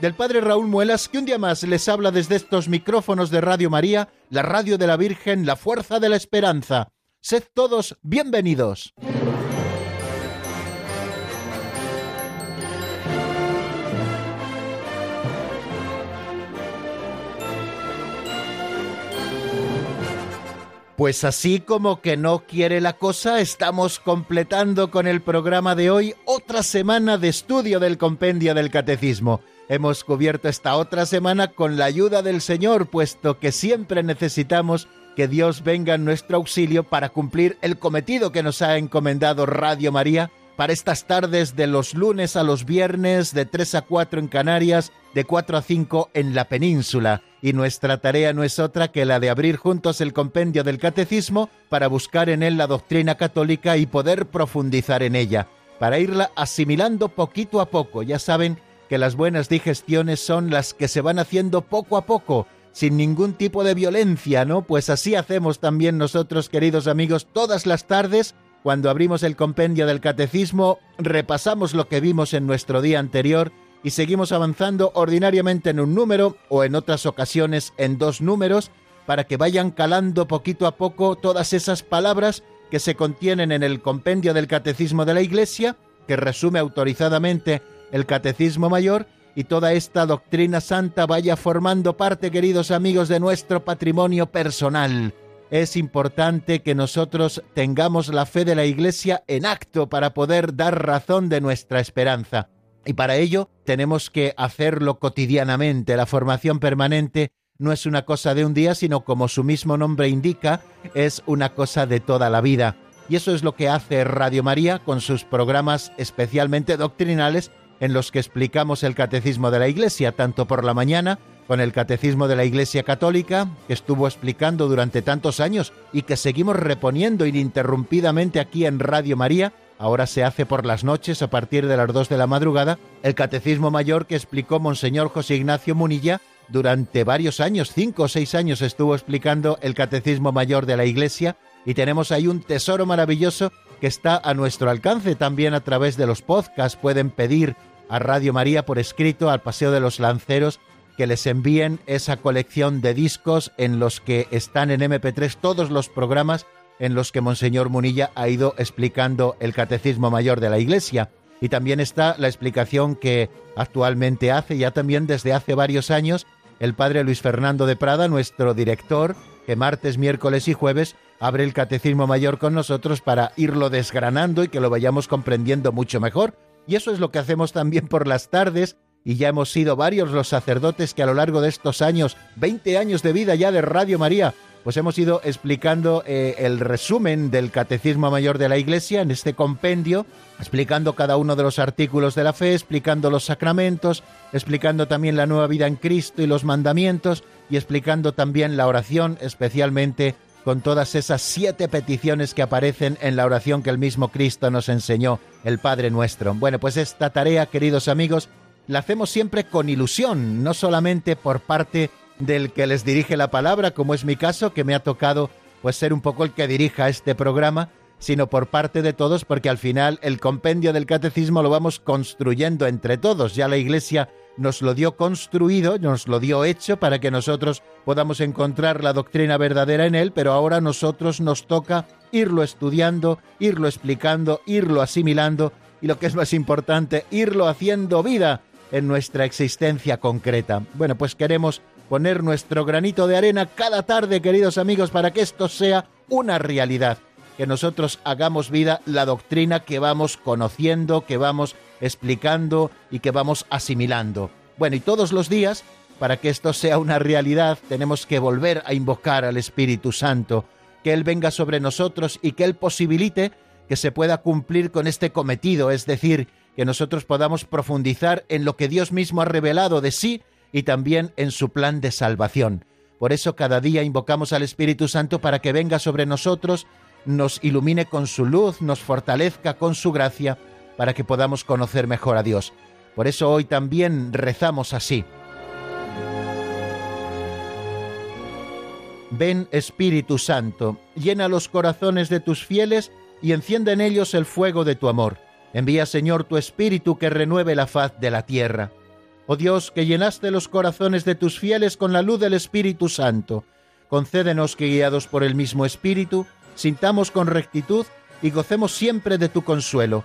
del Padre Raúl Muelas, que un día más les habla desde estos micrófonos de Radio María, la radio de la Virgen, la fuerza de la esperanza. Sed todos bienvenidos. Pues así como que no quiere la cosa, estamos completando con el programa de hoy otra semana de estudio del compendio del catecismo. Hemos cubierto esta otra semana con la ayuda del Señor, puesto que siempre necesitamos que Dios venga en nuestro auxilio para cumplir el cometido que nos ha encomendado Radio María para estas tardes de los lunes a los viernes, de 3 a 4 en Canarias, de 4 a 5 en la península y nuestra tarea no es otra que la de abrir juntos el compendio del catecismo para buscar en él la doctrina católica y poder profundizar en ella, para irla asimilando poquito a poco. Ya saben que las buenas digestiones son las que se van haciendo poco a poco, sin ningún tipo de violencia, ¿no? Pues así hacemos también nosotros, queridos amigos, todas las tardes, cuando abrimos el compendio del catecismo, repasamos lo que vimos en nuestro día anterior, y seguimos avanzando ordinariamente en un número o en otras ocasiones en dos números para que vayan calando poquito a poco todas esas palabras que se contienen en el compendio del Catecismo de la Iglesia, que resume autorizadamente el Catecismo Mayor, y toda esta doctrina santa vaya formando parte, queridos amigos, de nuestro patrimonio personal. Es importante que nosotros tengamos la fe de la Iglesia en acto para poder dar razón de nuestra esperanza. Y para ello tenemos que hacerlo cotidianamente. La formación permanente no es una cosa de un día, sino como su mismo nombre indica, es una cosa de toda la vida. Y eso es lo que hace Radio María con sus programas especialmente doctrinales en los que explicamos el catecismo de la Iglesia, tanto por la mañana con el Catecismo de la Iglesia Católica, que estuvo explicando durante tantos años y que seguimos reponiendo ininterrumpidamente aquí en Radio María, ahora se hace por las noches a partir de las dos de la madrugada, el Catecismo Mayor que explicó Monseñor José Ignacio Munilla durante varios años, cinco o seis años estuvo explicando el Catecismo Mayor de la Iglesia y tenemos ahí un tesoro maravilloso que está a nuestro alcance también a través de los podcasts. Pueden pedir a Radio María por escrito, al Paseo de los Lanceros, que les envíen esa colección de discos en los que están en MP3 todos los programas en los que Monseñor Munilla ha ido explicando el Catecismo Mayor de la Iglesia. Y también está la explicación que actualmente hace, ya también desde hace varios años, el Padre Luis Fernando de Prada, nuestro director, que martes, miércoles y jueves abre el Catecismo Mayor con nosotros para irlo desgranando y que lo vayamos comprendiendo mucho mejor. Y eso es lo que hacemos también por las tardes, y ya hemos sido varios los sacerdotes que a lo largo de estos años, 20 años de vida ya de Radio María, pues hemos ido explicando eh, el resumen del Catecismo Mayor de la Iglesia en este compendio, explicando cada uno de los artículos de la fe, explicando los sacramentos, explicando también la nueva vida en Cristo y los mandamientos, y explicando también la oración, especialmente con todas esas siete peticiones que aparecen en la oración que el mismo Cristo nos enseñó, el Padre nuestro. Bueno, pues esta tarea, queridos amigos, la hacemos siempre con ilusión, no solamente por parte del que les dirige la palabra, como es mi caso, que me ha tocado pues ser un poco el que dirija este programa, sino por parte de todos, porque al final el compendio del catecismo lo vamos construyendo entre todos. Ya la Iglesia nos lo dio construido, nos lo dio hecho para que nosotros podamos encontrar la doctrina verdadera en él, pero ahora a nosotros nos toca irlo estudiando, irlo explicando, irlo asimilando y lo que es más importante, irlo haciendo vida en nuestra existencia concreta. Bueno, pues queremos poner nuestro granito de arena cada tarde, queridos amigos, para que esto sea una realidad, que nosotros hagamos vida la doctrina que vamos conociendo, que vamos explicando y que vamos asimilando. Bueno, y todos los días, para que esto sea una realidad, tenemos que volver a invocar al Espíritu Santo, que Él venga sobre nosotros y que Él posibilite que se pueda cumplir con este cometido, es decir, que nosotros podamos profundizar en lo que Dios mismo ha revelado de sí y también en su plan de salvación. Por eso cada día invocamos al Espíritu Santo para que venga sobre nosotros, nos ilumine con su luz, nos fortalezca con su gracia, para que podamos conocer mejor a Dios. Por eso hoy también rezamos así. Ven Espíritu Santo, llena los corazones de tus fieles y enciende en ellos el fuego de tu amor. Envía Señor tu Espíritu que renueve la faz de la tierra. Oh Dios, que llenaste los corazones de tus fieles con la luz del Espíritu Santo, concédenos que guiados por el mismo Espíritu, sintamos con rectitud y gocemos siempre de tu consuelo.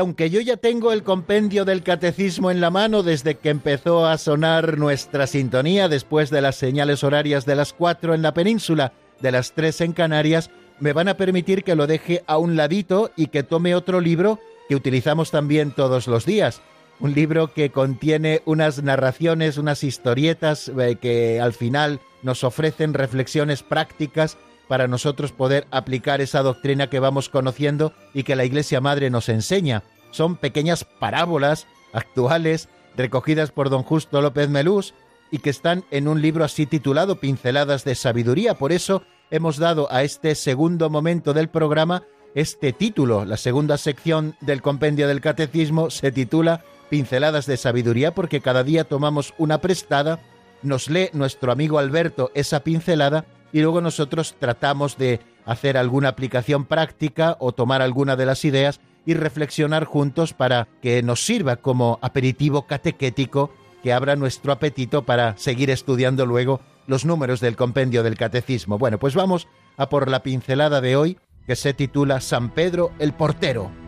Aunque yo ya tengo el compendio del catecismo en la mano desde que empezó a sonar nuestra sintonía después de las señales horarias de las cuatro en la península, de las tres en Canarias, me van a permitir que lo deje a un ladito y que tome otro libro que utilizamos también todos los días. Un libro que contiene unas narraciones, unas historietas eh, que al final nos ofrecen reflexiones prácticas para nosotros poder aplicar esa doctrina que vamos conociendo y que la Iglesia Madre nos enseña. Son pequeñas parábolas actuales recogidas por don Justo López Melús y que están en un libro así titulado Pinceladas de Sabiduría. Por eso hemos dado a este segundo momento del programa este título. La segunda sección del compendio del Catecismo se titula Pinceladas de Sabiduría porque cada día tomamos una prestada, nos lee nuestro amigo Alberto esa pincelada y luego nosotros tratamos de hacer alguna aplicación práctica o tomar alguna de las ideas y reflexionar juntos para que nos sirva como aperitivo catequético que abra nuestro apetito para seguir estudiando luego los números del compendio del catecismo. Bueno, pues vamos a por la pincelada de hoy que se titula San Pedro el Portero.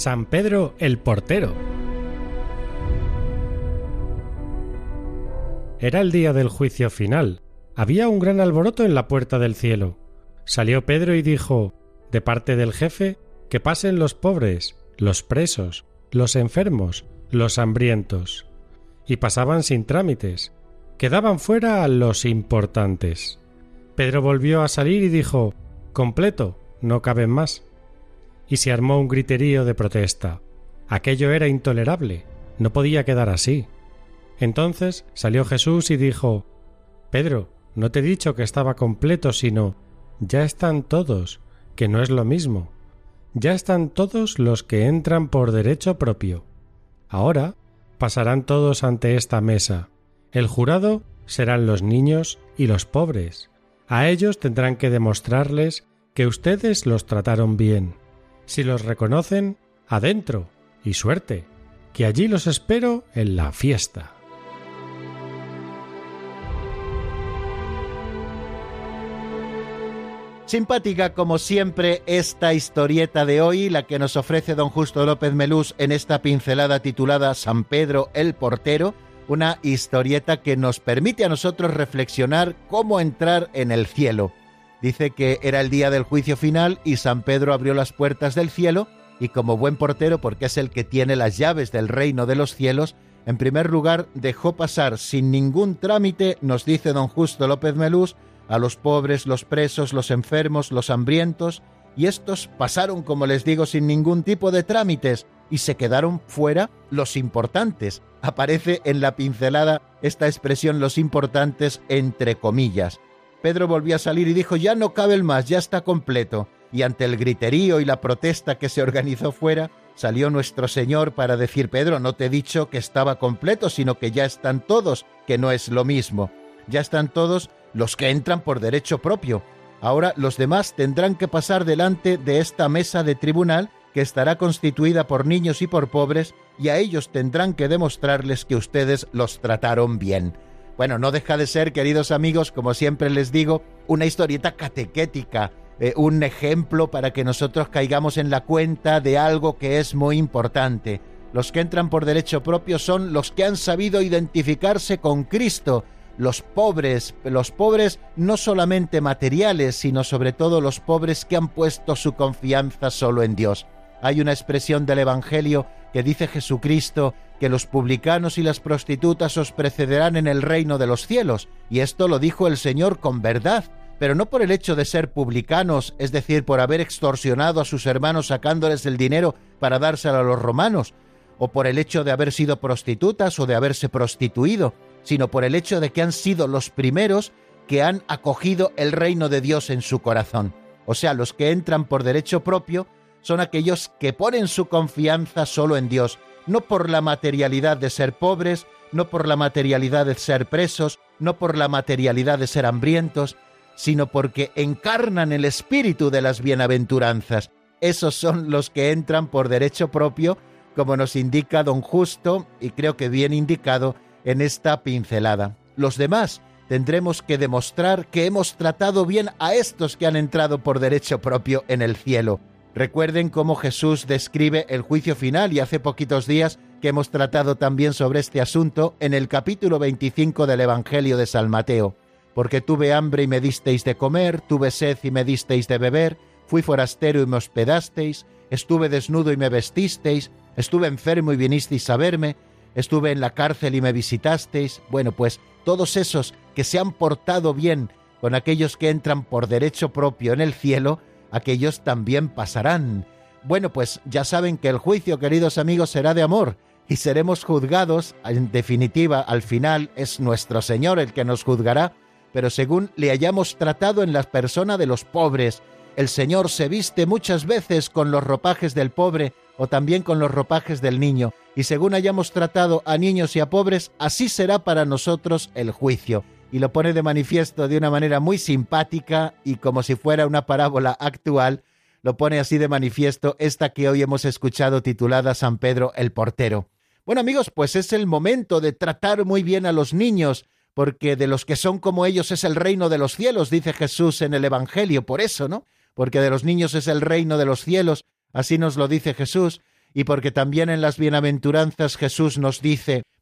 San Pedro el Portero. Era el día del juicio final. Había un gran alboroto en la puerta del cielo. Salió Pedro y dijo, de parte del jefe, que pasen los pobres, los presos, los enfermos, los hambrientos. Y pasaban sin trámites. Quedaban fuera a los importantes. Pedro volvió a salir y dijo, completo, no caben más y se armó un griterío de protesta. Aquello era intolerable, no podía quedar así. Entonces salió Jesús y dijo Pedro, no te he dicho que estaba completo, sino ya están todos, que no es lo mismo. Ya están todos los que entran por derecho propio. Ahora pasarán todos ante esta mesa. El jurado serán los niños y los pobres. A ellos tendrán que demostrarles que ustedes los trataron bien. Si los reconocen, adentro y suerte, que allí los espero en la fiesta. Simpática como siempre esta historieta de hoy, la que nos ofrece don Justo López Melús en esta pincelada titulada San Pedro el Portero, una historieta que nos permite a nosotros reflexionar cómo entrar en el cielo. Dice que era el día del juicio final y San Pedro abrió las puertas del cielo y como buen portero, porque es el que tiene las llaves del reino de los cielos, en primer lugar dejó pasar sin ningún trámite, nos dice don Justo López Melús, a los pobres, los presos, los enfermos, los hambrientos, y estos pasaron, como les digo, sin ningún tipo de trámites, y se quedaron fuera los importantes. Aparece en la pincelada esta expresión los importantes entre comillas. Pedro volvió a salir y dijo, ya no cabe el más, ya está completo. Y ante el griterío y la protesta que se organizó fuera, salió nuestro Señor para decir, Pedro, no te he dicho que estaba completo, sino que ya están todos, que no es lo mismo. Ya están todos los que entran por derecho propio. Ahora los demás tendrán que pasar delante de esta mesa de tribunal que estará constituida por niños y por pobres, y a ellos tendrán que demostrarles que ustedes los trataron bien. Bueno, no deja de ser, queridos amigos, como siempre les digo, una historieta catequética, eh, un ejemplo para que nosotros caigamos en la cuenta de algo que es muy importante. Los que entran por derecho propio son los que han sabido identificarse con Cristo, los pobres, los pobres no solamente materiales, sino sobre todo los pobres que han puesto su confianza solo en Dios. Hay una expresión del Evangelio que dice Jesucristo que los publicanos y las prostitutas os precederán en el reino de los cielos, y esto lo dijo el Señor con verdad, pero no por el hecho de ser publicanos, es decir, por haber extorsionado a sus hermanos sacándoles el dinero para dárselo a los romanos, o por el hecho de haber sido prostitutas o de haberse prostituido, sino por el hecho de que han sido los primeros que han acogido el reino de Dios en su corazón. O sea, los que entran por derecho propio son aquellos que ponen su confianza solo en Dios, no por la materialidad de ser pobres, no por la materialidad de ser presos, no por la materialidad de ser hambrientos, sino porque encarnan el espíritu de las bienaventuranzas. Esos son los que entran por derecho propio, como nos indica don Justo, y creo que bien indicado en esta pincelada. Los demás tendremos que demostrar que hemos tratado bien a estos que han entrado por derecho propio en el cielo. Recuerden cómo Jesús describe el juicio final y hace poquitos días que hemos tratado también sobre este asunto en el capítulo 25 del Evangelio de San Mateo. Porque tuve hambre y me disteis de comer, tuve sed y me disteis de beber, fui forastero y me hospedasteis, estuve desnudo y me vestisteis, estuve enfermo y vinisteis a verme, estuve en la cárcel y me visitasteis. Bueno, pues todos esos que se han portado bien con aquellos que entran por derecho propio en el cielo, aquellos también pasarán. Bueno, pues ya saben que el juicio, queridos amigos, será de amor y seremos juzgados, en definitiva, al final es nuestro Señor el que nos juzgará, pero según le hayamos tratado en la persona de los pobres, el Señor se viste muchas veces con los ropajes del pobre o también con los ropajes del niño, y según hayamos tratado a niños y a pobres, así será para nosotros el juicio. Y lo pone de manifiesto de una manera muy simpática y como si fuera una parábola actual, lo pone así de manifiesto esta que hoy hemos escuchado titulada San Pedro el Portero. Bueno amigos, pues es el momento de tratar muy bien a los niños, porque de los que son como ellos es el reino de los cielos, dice Jesús en el Evangelio, por eso, ¿no? Porque de los niños es el reino de los cielos, así nos lo dice Jesús, y porque también en las bienaventuranzas Jesús nos dice,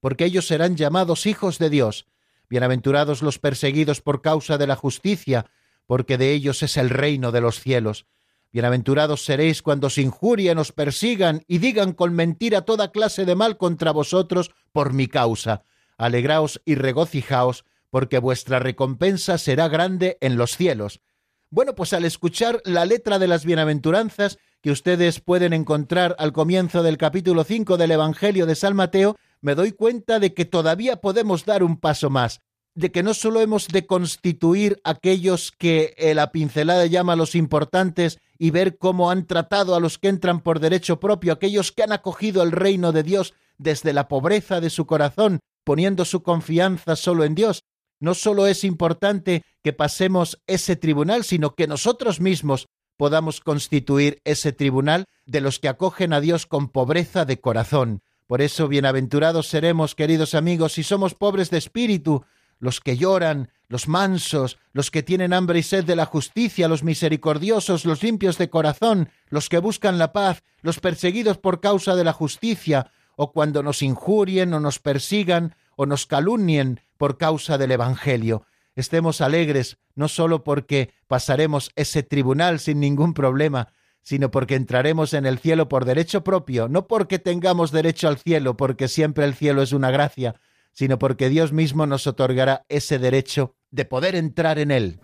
porque ellos serán llamados hijos de Dios. Bienaventurados los perseguidos por causa de la justicia, porque de ellos es el reino de los cielos. Bienaventurados seréis cuando os injurien, os persigan y digan con mentira toda clase de mal contra vosotros por mi causa. Alegraos y regocijaos, porque vuestra recompensa será grande en los cielos. Bueno, pues al escuchar la letra de las bienaventuranzas, que ustedes pueden encontrar al comienzo del capítulo 5 del Evangelio de San Mateo, me doy cuenta de que todavía podemos dar un paso más, de que no solo hemos de constituir aquellos que la pincelada llama los importantes y ver cómo han tratado a los que entran por derecho propio, aquellos que han acogido el reino de Dios desde la pobreza de su corazón, poniendo su confianza solo en Dios. No solo es importante que pasemos ese tribunal, sino que nosotros mismos podamos constituir ese tribunal de los que acogen a Dios con pobreza de corazón. Por eso, bienaventurados seremos, queridos amigos, si somos pobres de espíritu, los que lloran, los mansos, los que tienen hambre y sed de la justicia, los misericordiosos, los limpios de corazón, los que buscan la paz, los perseguidos por causa de la justicia, o cuando nos injurien o nos persigan o nos calumnien por causa del Evangelio. Estemos alegres, no solo porque pasaremos ese tribunal sin ningún problema, sino porque entraremos en el cielo por derecho propio, no porque tengamos derecho al cielo, porque siempre el cielo es una gracia, sino porque Dios mismo nos otorgará ese derecho de poder entrar en él.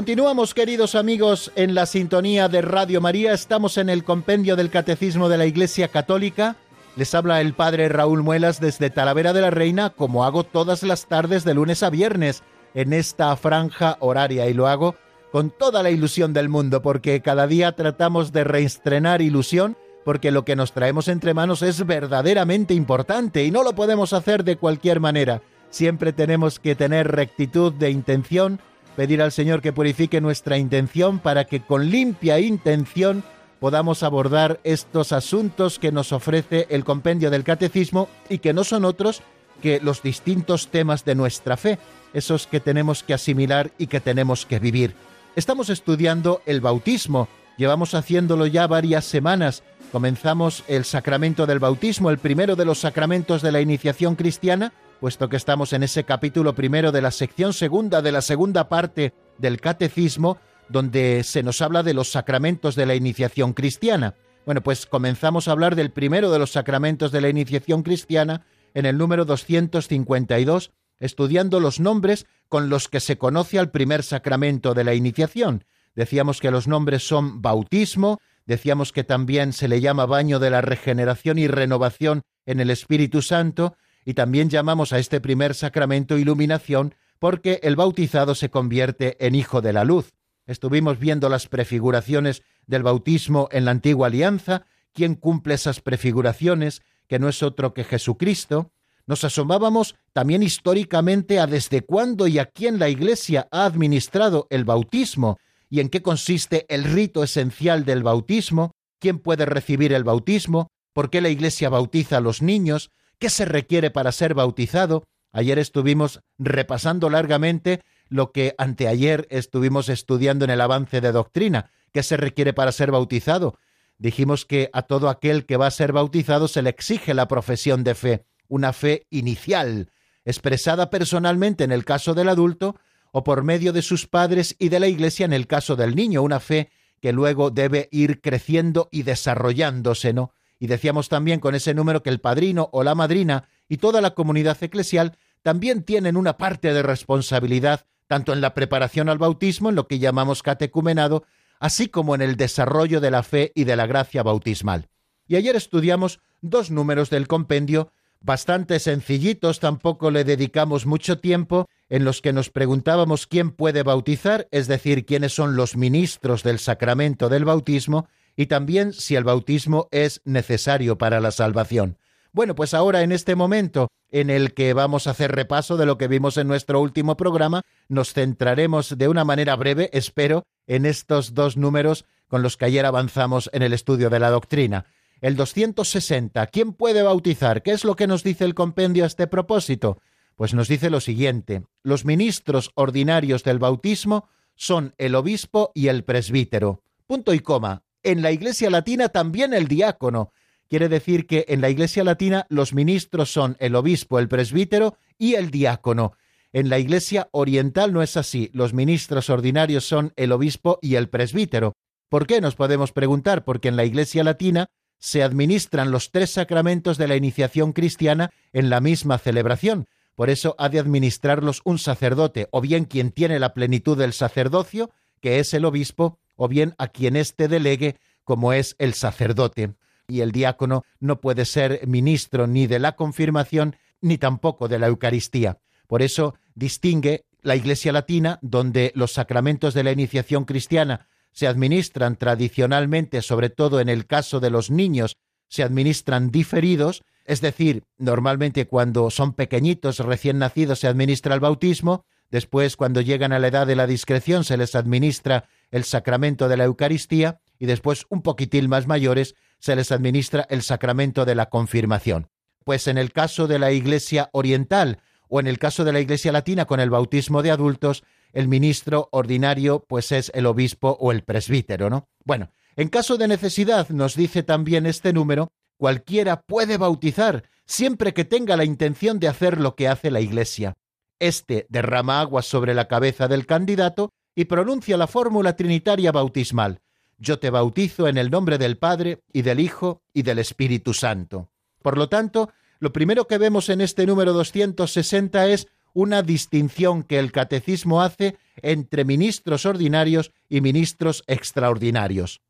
Continuamos, queridos amigos, en la sintonía de Radio María. Estamos en el compendio del Catecismo de la Iglesia Católica. Les habla el Padre Raúl Muelas desde Talavera de la Reina, como hago todas las tardes de lunes a viernes en esta franja horaria y lo hago con toda la ilusión del mundo, porque cada día tratamos de reestrenar ilusión, porque lo que nos traemos entre manos es verdaderamente importante y no lo podemos hacer de cualquier manera. Siempre tenemos que tener rectitud de intención, pedir al Señor que purifique nuestra intención para que con limpia intención podamos abordar estos asuntos que nos ofrece el compendio del catecismo y que no son otros que los distintos temas de nuestra fe, esos que tenemos que asimilar y que tenemos que vivir. Estamos estudiando el bautismo, llevamos haciéndolo ya varias semanas. Comenzamos el sacramento del bautismo, el primero de los sacramentos de la iniciación cristiana, puesto que estamos en ese capítulo primero de la sección segunda de la segunda parte del catecismo, donde se nos habla de los sacramentos de la iniciación cristiana. Bueno, pues comenzamos a hablar del primero de los sacramentos de la iniciación cristiana en el número 252, estudiando los nombres con los que se conoce al primer sacramento de la iniciación. Decíamos que los nombres son bautismo, decíamos que también se le llama baño de la regeneración y renovación en el Espíritu Santo, y también llamamos a este primer sacramento iluminación porque el bautizado se convierte en hijo de la luz. Estuvimos viendo las prefiguraciones del bautismo en la antigua alianza, quién cumple esas prefiguraciones, que no es otro que Jesucristo. Nos asomábamos también históricamente a desde cuándo y a quién la Iglesia ha administrado el bautismo y en qué consiste el rito esencial del bautismo, quién puede recibir el bautismo, por qué la Iglesia bautiza a los niños, qué se requiere para ser bautizado. Ayer estuvimos repasando largamente lo que anteayer estuvimos estudiando en el avance de doctrina, qué se requiere para ser bautizado. Dijimos que a todo aquel que va a ser bautizado se le exige la profesión de fe, una fe inicial, expresada personalmente en el caso del adulto o por medio de sus padres y de la Iglesia en el caso del niño, una fe que luego debe ir creciendo y desarrollándose, ¿no? Y decíamos también con ese número que el padrino o la madrina y toda la comunidad eclesial también tienen una parte de responsabilidad tanto en la preparación al bautismo, en lo que llamamos catecumenado, así como en el desarrollo de la fe y de la gracia bautismal. Y ayer estudiamos dos números del compendio, bastante sencillitos, tampoco le dedicamos mucho tiempo, en los que nos preguntábamos quién puede bautizar, es decir, quiénes son los ministros del sacramento del bautismo, y también si el bautismo es necesario para la salvación. Bueno, pues ahora en este momento en el que vamos a hacer repaso de lo que vimos en nuestro último programa, nos centraremos de una manera breve, espero, en estos dos números con los que ayer avanzamos en el estudio de la doctrina. El 260, ¿quién puede bautizar? ¿Qué es lo que nos dice el compendio a este propósito? Pues nos dice lo siguiente, los ministros ordinarios del bautismo son el obispo y el presbítero. Punto y coma, en la Iglesia Latina también el diácono. Quiere decir que en la Iglesia Latina los ministros son el obispo, el presbítero y el diácono. En la Iglesia Oriental no es así. Los ministros ordinarios son el obispo y el presbítero. ¿Por qué? Nos podemos preguntar. Porque en la Iglesia Latina se administran los tres sacramentos de la iniciación cristiana en la misma celebración. Por eso ha de administrarlos un sacerdote, o bien quien tiene la plenitud del sacerdocio, que es el obispo, o bien a quien éste delegue, como es el sacerdote. Y el diácono no puede ser ministro ni de la confirmación ni tampoco de la Eucaristía. Por eso distingue la Iglesia Latina, donde los sacramentos de la iniciación cristiana se administran tradicionalmente, sobre todo en el caso de los niños, se administran diferidos, es decir, normalmente cuando son pequeñitos, recién nacidos, se administra el bautismo, después cuando llegan a la edad de la discreción se les administra el sacramento de la Eucaristía y después, un poquitín más mayores, se les administra el sacramento de la confirmación. Pues en el caso de la Iglesia Oriental o en el caso de la Iglesia Latina con el bautismo de adultos, el ministro ordinario pues es el obispo o el presbítero, ¿no? Bueno, en caso de necesidad, nos dice también este número, cualquiera puede bautizar siempre que tenga la intención de hacer lo que hace la Iglesia. Este derrama agua sobre la cabeza del candidato y pronuncia la fórmula trinitaria bautismal. Yo te bautizo en el nombre del Padre y del Hijo y del Espíritu Santo. Por lo tanto, lo primero que vemos en este número 260 es una distinción que el catecismo hace entre ministros ordinarios y ministros extraordinarios.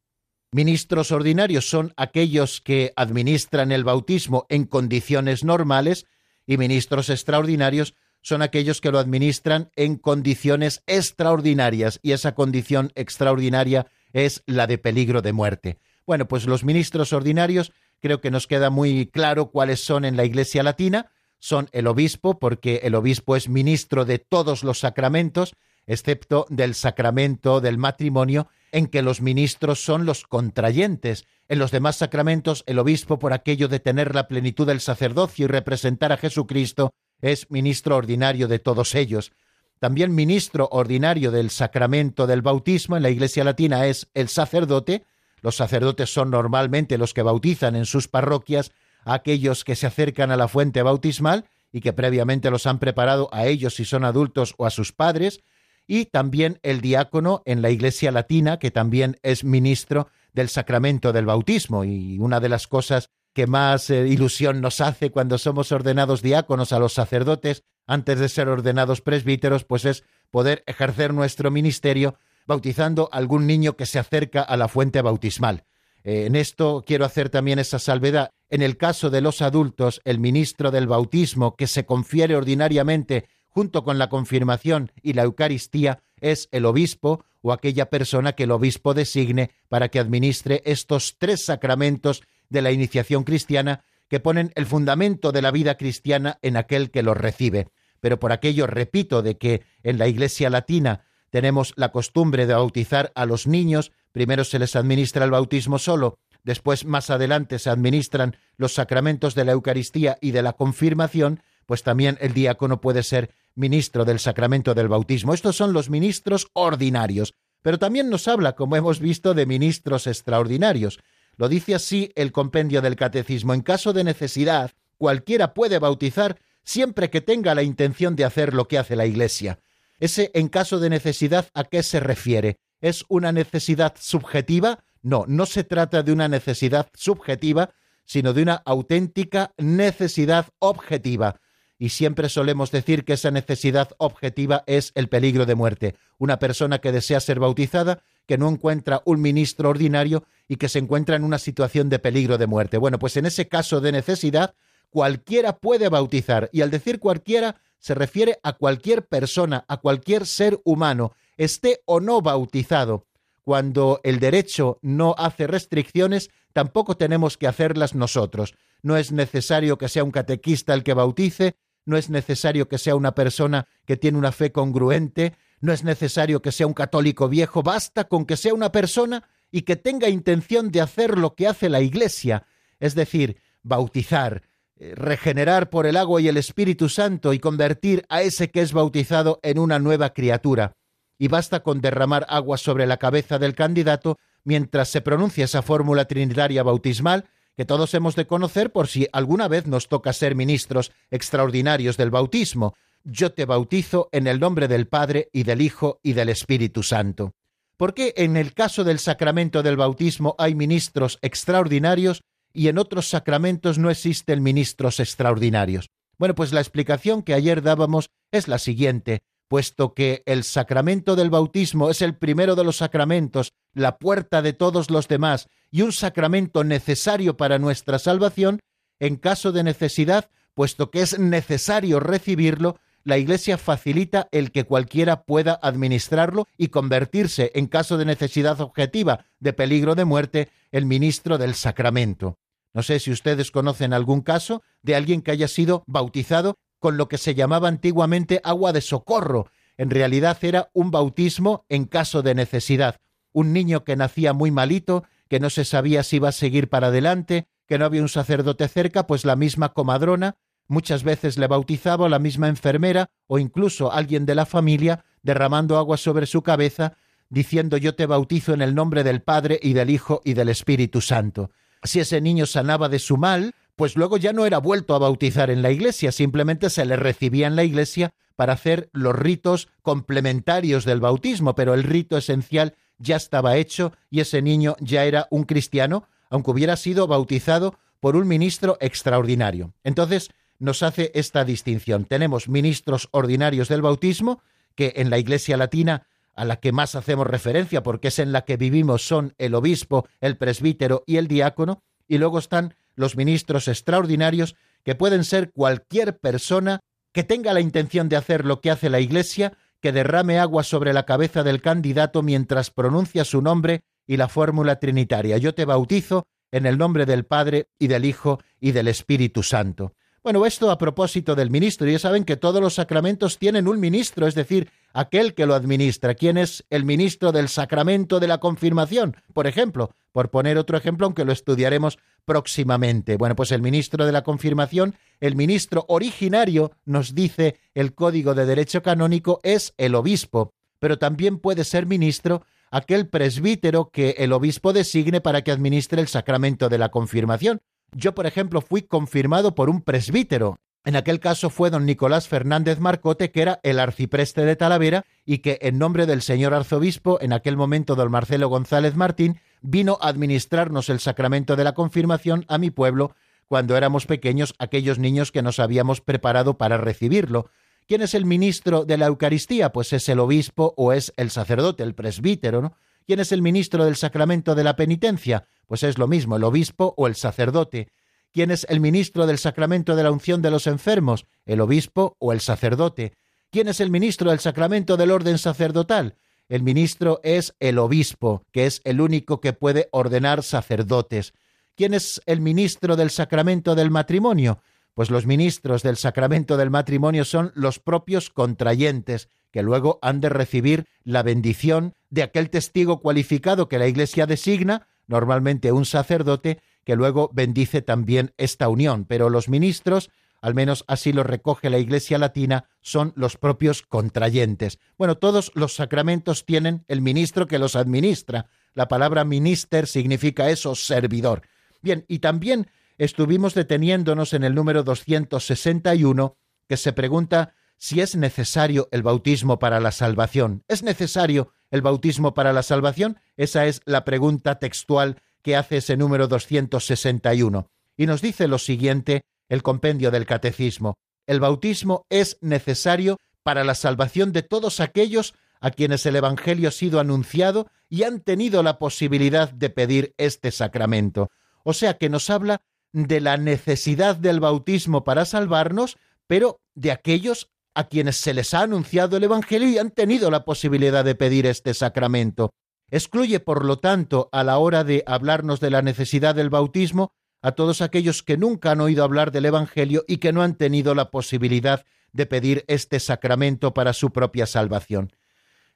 Ministros ordinarios son aquellos que administran el bautismo en condiciones normales y ministros extraordinarios son aquellos que lo administran en condiciones extraordinarias y esa condición extraordinaria es la de peligro de muerte. Bueno, pues los ministros ordinarios creo que nos queda muy claro cuáles son en la Iglesia Latina. Son el obispo, porque el obispo es ministro de todos los sacramentos, excepto del sacramento del matrimonio, en que los ministros son los contrayentes. En los demás sacramentos, el obispo, por aquello de tener la plenitud del sacerdocio y representar a Jesucristo, es ministro ordinario de todos ellos. También ministro ordinario del sacramento del bautismo en la Iglesia Latina es el sacerdote. Los sacerdotes son normalmente los que bautizan en sus parroquias a aquellos que se acercan a la fuente bautismal y que previamente los han preparado a ellos si son adultos o a sus padres, y también el diácono en la Iglesia Latina, que también es ministro del sacramento del bautismo. Y una de las cosas que más eh, ilusión nos hace cuando somos ordenados diáconos a los sacerdotes antes de ser ordenados presbíteros, pues es poder ejercer nuestro ministerio bautizando a algún niño que se acerca a la fuente bautismal. Eh, en esto quiero hacer también esa salvedad. En el caso de los adultos, el ministro del bautismo que se confiere ordinariamente junto con la confirmación y la Eucaristía es el obispo o aquella persona que el obispo designe para que administre estos tres sacramentos de la iniciación cristiana que ponen el fundamento de la vida cristiana en aquel que los recibe. Pero por aquello repito de que en la Iglesia latina tenemos la costumbre de bautizar a los niños, primero se les administra el bautismo solo, después más adelante se administran los sacramentos de la Eucaristía y de la confirmación, pues también el diácono puede ser ministro del sacramento del bautismo. Estos son los ministros ordinarios, pero también nos habla, como hemos visto, de ministros extraordinarios. Lo dice así el compendio del catecismo. En caso de necesidad, cualquiera puede bautizar siempre que tenga la intención de hacer lo que hace la Iglesia. Ese en caso de necesidad, ¿a qué se refiere? ¿Es una necesidad subjetiva? No, no se trata de una necesidad subjetiva, sino de una auténtica necesidad objetiva. Y siempre solemos decir que esa necesidad objetiva es el peligro de muerte. Una persona que desea ser bautizada que no encuentra un ministro ordinario y que se encuentra en una situación de peligro de muerte. Bueno, pues en ese caso de necesidad, cualquiera puede bautizar, y al decir cualquiera se refiere a cualquier persona, a cualquier ser humano, esté o no bautizado. Cuando el derecho no hace restricciones, tampoco tenemos que hacerlas nosotros. No es necesario que sea un catequista el que bautice, no es necesario que sea una persona que tiene una fe congruente, no es necesario que sea un católico viejo, basta con que sea una persona y que tenga intención de hacer lo que hace la Iglesia, es decir, bautizar, eh, regenerar por el agua y el Espíritu Santo y convertir a ese que es bautizado en una nueva criatura. Y basta con derramar agua sobre la cabeza del candidato mientras se pronuncia esa fórmula trinitaria bautismal que todos hemos de conocer por si alguna vez nos toca ser ministros extraordinarios del bautismo, yo te bautizo en el nombre del Padre y del Hijo y del Espíritu Santo. ¿Por qué en el caso del sacramento del bautismo hay ministros extraordinarios y en otros sacramentos no existen ministros extraordinarios? Bueno, pues la explicación que ayer dábamos es la siguiente. Puesto que el sacramento del bautismo es el primero de los sacramentos, la puerta de todos los demás y un sacramento necesario para nuestra salvación, en caso de necesidad, puesto que es necesario recibirlo, la Iglesia facilita el que cualquiera pueda administrarlo y convertirse, en caso de necesidad objetiva de peligro de muerte, el ministro del sacramento. No sé si ustedes conocen algún caso de alguien que haya sido bautizado con lo que se llamaba antiguamente agua de socorro. En realidad era un bautismo en caso de necesidad. Un niño que nacía muy malito, que no se sabía si iba a seguir para adelante, que no había un sacerdote cerca, pues la misma comadrona Muchas veces le bautizaba la misma enfermera o incluso alguien de la familia derramando agua sobre su cabeza, diciendo yo te bautizo en el nombre del Padre y del Hijo y del Espíritu Santo. Si ese niño sanaba de su mal, pues luego ya no era vuelto a bautizar en la iglesia, simplemente se le recibía en la iglesia para hacer los ritos complementarios del bautismo, pero el rito esencial ya estaba hecho y ese niño ya era un cristiano, aunque hubiera sido bautizado por un ministro extraordinario. Entonces, nos hace esta distinción. Tenemos ministros ordinarios del bautismo, que en la Iglesia Latina a la que más hacemos referencia porque es en la que vivimos son el obispo, el presbítero y el diácono, y luego están los ministros extraordinarios, que pueden ser cualquier persona que tenga la intención de hacer lo que hace la Iglesia, que derrame agua sobre la cabeza del candidato mientras pronuncia su nombre y la fórmula trinitaria. Yo te bautizo en el nombre del Padre y del Hijo y del Espíritu Santo. Bueno, esto a propósito del ministro. Ya saben que todos los sacramentos tienen un ministro, es decir, aquel que lo administra. ¿Quién es el ministro del sacramento de la confirmación? Por ejemplo, por poner otro ejemplo, aunque lo estudiaremos próximamente. Bueno, pues el ministro de la confirmación, el ministro originario, nos dice el Código de Derecho Canónico, es el obispo, pero también puede ser ministro aquel presbítero que el obispo designe para que administre el sacramento de la confirmación. Yo, por ejemplo, fui confirmado por un presbítero. En aquel caso fue don Nicolás Fernández Marcote, que era el arcipreste de Talavera, y que en nombre del señor arzobispo, en aquel momento don Marcelo González Martín, vino a administrarnos el sacramento de la confirmación a mi pueblo cuando éramos pequeños, aquellos niños que nos habíamos preparado para recibirlo. ¿Quién es el ministro de la Eucaristía? Pues es el obispo o es el sacerdote, el presbítero, ¿no? ¿Quién es el ministro del sacramento de la penitencia? Pues es lo mismo, el obispo o el sacerdote. ¿Quién es el ministro del sacramento de la unción de los enfermos? El obispo o el sacerdote. ¿Quién es el ministro del sacramento del orden sacerdotal? El ministro es el obispo, que es el único que puede ordenar sacerdotes. ¿Quién es el ministro del sacramento del matrimonio? Pues los ministros del sacramento del matrimonio son los propios contrayentes, que luego han de recibir la bendición de aquel testigo cualificado que la Iglesia designa, normalmente un sacerdote, que luego bendice también esta unión. Pero los ministros, al menos así lo recoge la Iglesia Latina, son los propios contrayentes. Bueno, todos los sacramentos tienen el ministro que los administra. La palabra minister significa eso, servidor. Bien, y también estuvimos deteniéndonos en el número 261, que se pregunta si es necesario el bautismo para la salvación. ¿Es necesario el bautismo para la salvación? Esa es la pregunta textual que hace ese número 261. Y nos dice lo siguiente el compendio del Catecismo. El bautismo es necesario para la salvación de todos aquellos a quienes el Evangelio ha sido anunciado y han tenido la posibilidad de pedir este sacramento. O sea que nos habla de la necesidad del bautismo para salvarnos, pero de aquellos a quienes se les ha anunciado el Evangelio y han tenido la posibilidad de pedir este sacramento. Excluye, por lo tanto, a la hora de hablarnos de la necesidad del bautismo, a todos aquellos que nunca han oído hablar del Evangelio y que no han tenido la posibilidad de pedir este sacramento para su propia salvación.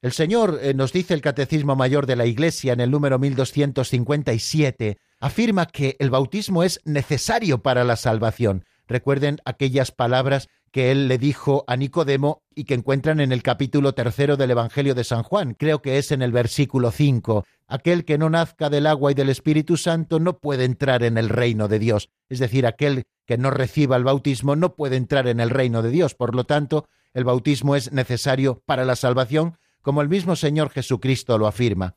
El Señor, eh, nos dice el Catecismo Mayor de la Iglesia en el número 1257, afirma que el bautismo es necesario para la salvación. Recuerden aquellas palabras que él le dijo a Nicodemo y que encuentran en el capítulo tercero del Evangelio de San Juan, creo que es en el versículo 5. Aquel que no nazca del agua y del Espíritu Santo no puede entrar en el reino de Dios. Es decir, aquel que no reciba el bautismo no puede entrar en el reino de Dios. Por lo tanto, el bautismo es necesario para la salvación, como el mismo Señor Jesucristo lo afirma.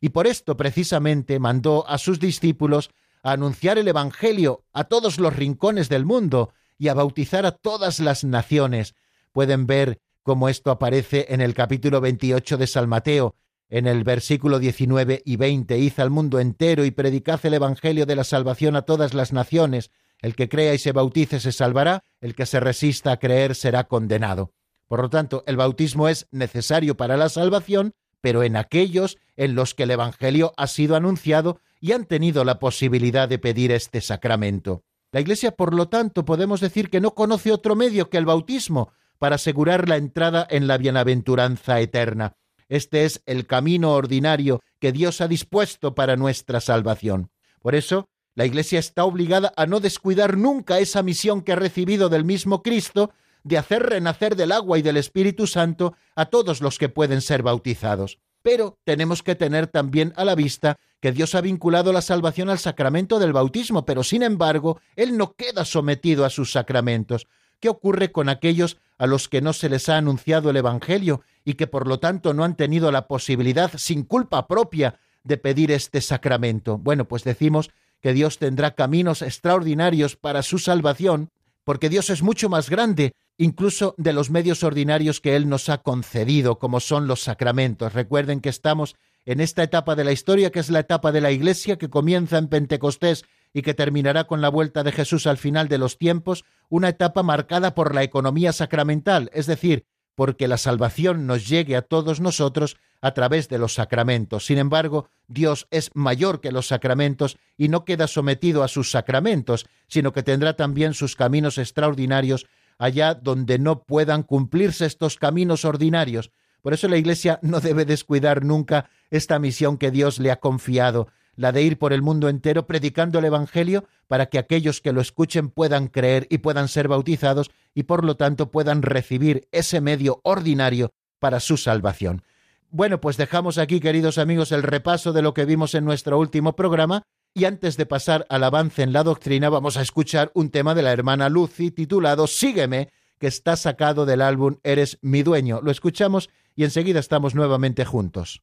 Y por esto precisamente mandó a sus discípulos a anunciar el Evangelio a todos los rincones del mundo, y a bautizar a todas las naciones. Pueden ver cómo esto aparece en el capítulo 28 de San Mateo, en el versículo 19 y 20. Id al mundo entero y predicad el Evangelio de la salvación a todas las naciones. El que crea y se bautice se salvará, el que se resista a creer será condenado. Por lo tanto, el bautismo es necesario para la salvación, pero en aquellos en los que el Evangelio ha sido anunciado y han tenido la posibilidad de pedir este sacramento. La Iglesia, por lo tanto, podemos decir que no conoce otro medio que el bautismo para asegurar la entrada en la bienaventuranza eterna. Este es el camino ordinario que Dios ha dispuesto para nuestra salvación. Por eso, la Iglesia está obligada a no descuidar nunca esa misión que ha recibido del mismo Cristo de hacer renacer del agua y del Espíritu Santo a todos los que pueden ser bautizados. Pero tenemos que tener también a la vista que Dios ha vinculado la salvación al sacramento del bautismo, pero sin embargo, Él no queda sometido a sus sacramentos. ¿Qué ocurre con aquellos a los que no se les ha anunciado el Evangelio y que por lo tanto no han tenido la posibilidad, sin culpa propia, de pedir este sacramento? Bueno, pues decimos que Dios tendrá caminos extraordinarios para su salvación, porque Dios es mucho más grande incluso de los medios ordinarios que Él nos ha concedido, como son los sacramentos. Recuerden que estamos en esta etapa de la historia, que es la etapa de la Iglesia, que comienza en Pentecostés y que terminará con la vuelta de Jesús al final de los tiempos, una etapa marcada por la economía sacramental, es decir, porque la salvación nos llegue a todos nosotros a través de los sacramentos. Sin embargo, Dios es mayor que los sacramentos y no queda sometido a sus sacramentos, sino que tendrá también sus caminos extraordinarios allá donde no puedan cumplirse estos caminos ordinarios. Por eso la Iglesia no debe descuidar nunca esta misión que Dios le ha confiado, la de ir por el mundo entero predicando el Evangelio para que aquellos que lo escuchen puedan creer y puedan ser bautizados y por lo tanto puedan recibir ese medio ordinario para su salvación. Bueno, pues dejamos aquí, queridos amigos, el repaso de lo que vimos en nuestro último programa y antes de pasar al avance en la doctrina, vamos a escuchar un tema de la hermana Lucy titulado Sígueme, que está sacado del álbum Eres mi dueño. Lo escuchamos y enseguida estamos nuevamente juntos.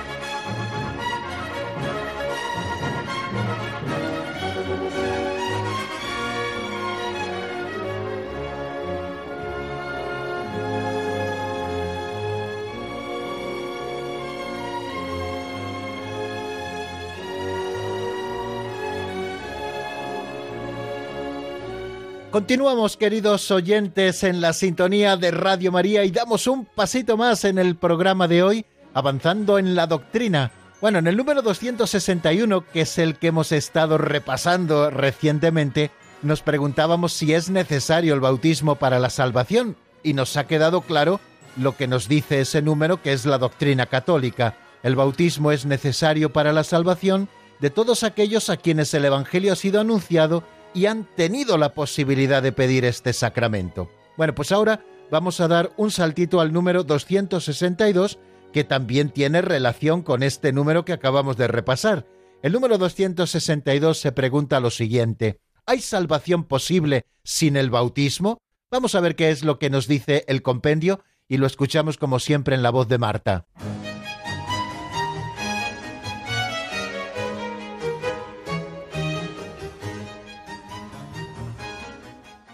Continuamos, queridos oyentes, en la sintonía de Radio María y damos un pasito más en el programa de hoy, avanzando en la doctrina. Bueno, en el número 261, que es el que hemos estado repasando recientemente, nos preguntábamos si es necesario el bautismo para la salvación y nos ha quedado claro lo que nos dice ese número, que es la doctrina católica. El bautismo es necesario para la salvación de todos aquellos a quienes el Evangelio ha sido anunciado y han tenido la posibilidad de pedir este sacramento. Bueno, pues ahora vamos a dar un saltito al número 262, que también tiene relación con este número que acabamos de repasar. El número 262 se pregunta lo siguiente, ¿hay salvación posible sin el bautismo? Vamos a ver qué es lo que nos dice el compendio y lo escuchamos como siempre en la voz de Marta.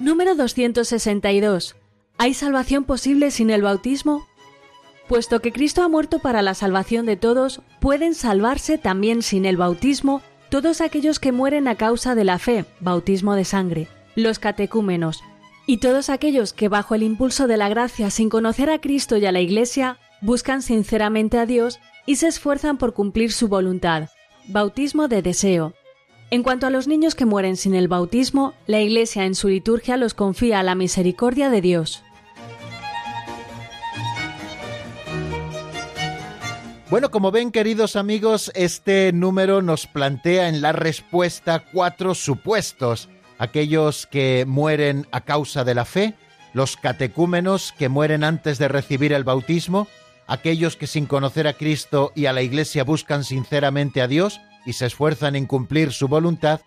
Número 262. ¿Hay salvación posible sin el bautismo? Puesto que Cristo ha muerto para la salvación de todos, pueden salvarse también sin el bautismo todos aquellos que mueren a causa de la fe, bautismo de sangre, los catecúmenos, y todos aquellos que bajo el impulso de la gracia, sin conocer a Cristo y a la Iglesia, buscan sinceramente a Dios y se esfuerzan por cumplir su voluntad, bautismo de deseo, en cuanto a los niños que mueren sin el bautismo, la Iglesia en su liturgia los confía a la misericordia de Dios. Bueno, como ven queridos amigos, este número nos plantea en la respuesta cuatro supuestos. Aquellos que mueren a causa de la fe, los catecúmenos que mueren antes de recibir el bautismo, aquellos que sin conocer a Cristo y a la Iglesia buscan sinceramente a Dios, y se esfuerzan en cumplir su voluntad,